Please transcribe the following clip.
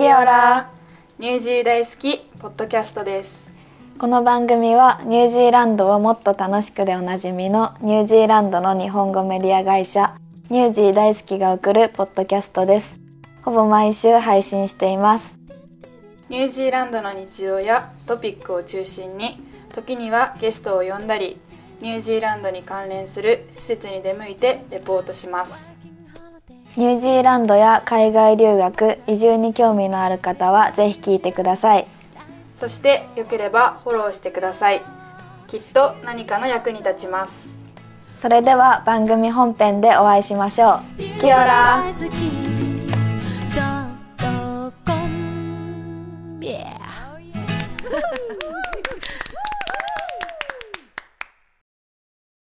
キオラニュージー大好きポッドキャストです。この番組はニュージーランドをもっと楽しくでおなじみのニュージーランドの日本語メディア会社ニュージー大好きが送るポッドキャストです。ほぼ毎週配信しています。ニュージーランドの日常やトピックを中心に時にはゲストを呼んだりニュージーランドに関連する施設に出向いてレポートしますニュージーランドや海外留学移住に興味のある方はぜひ聞いてください。そしてよければフォローしてください。きっと何かの役に立ちます。それでは番組本編でお会いしましょう。キオラ。ー Yeah.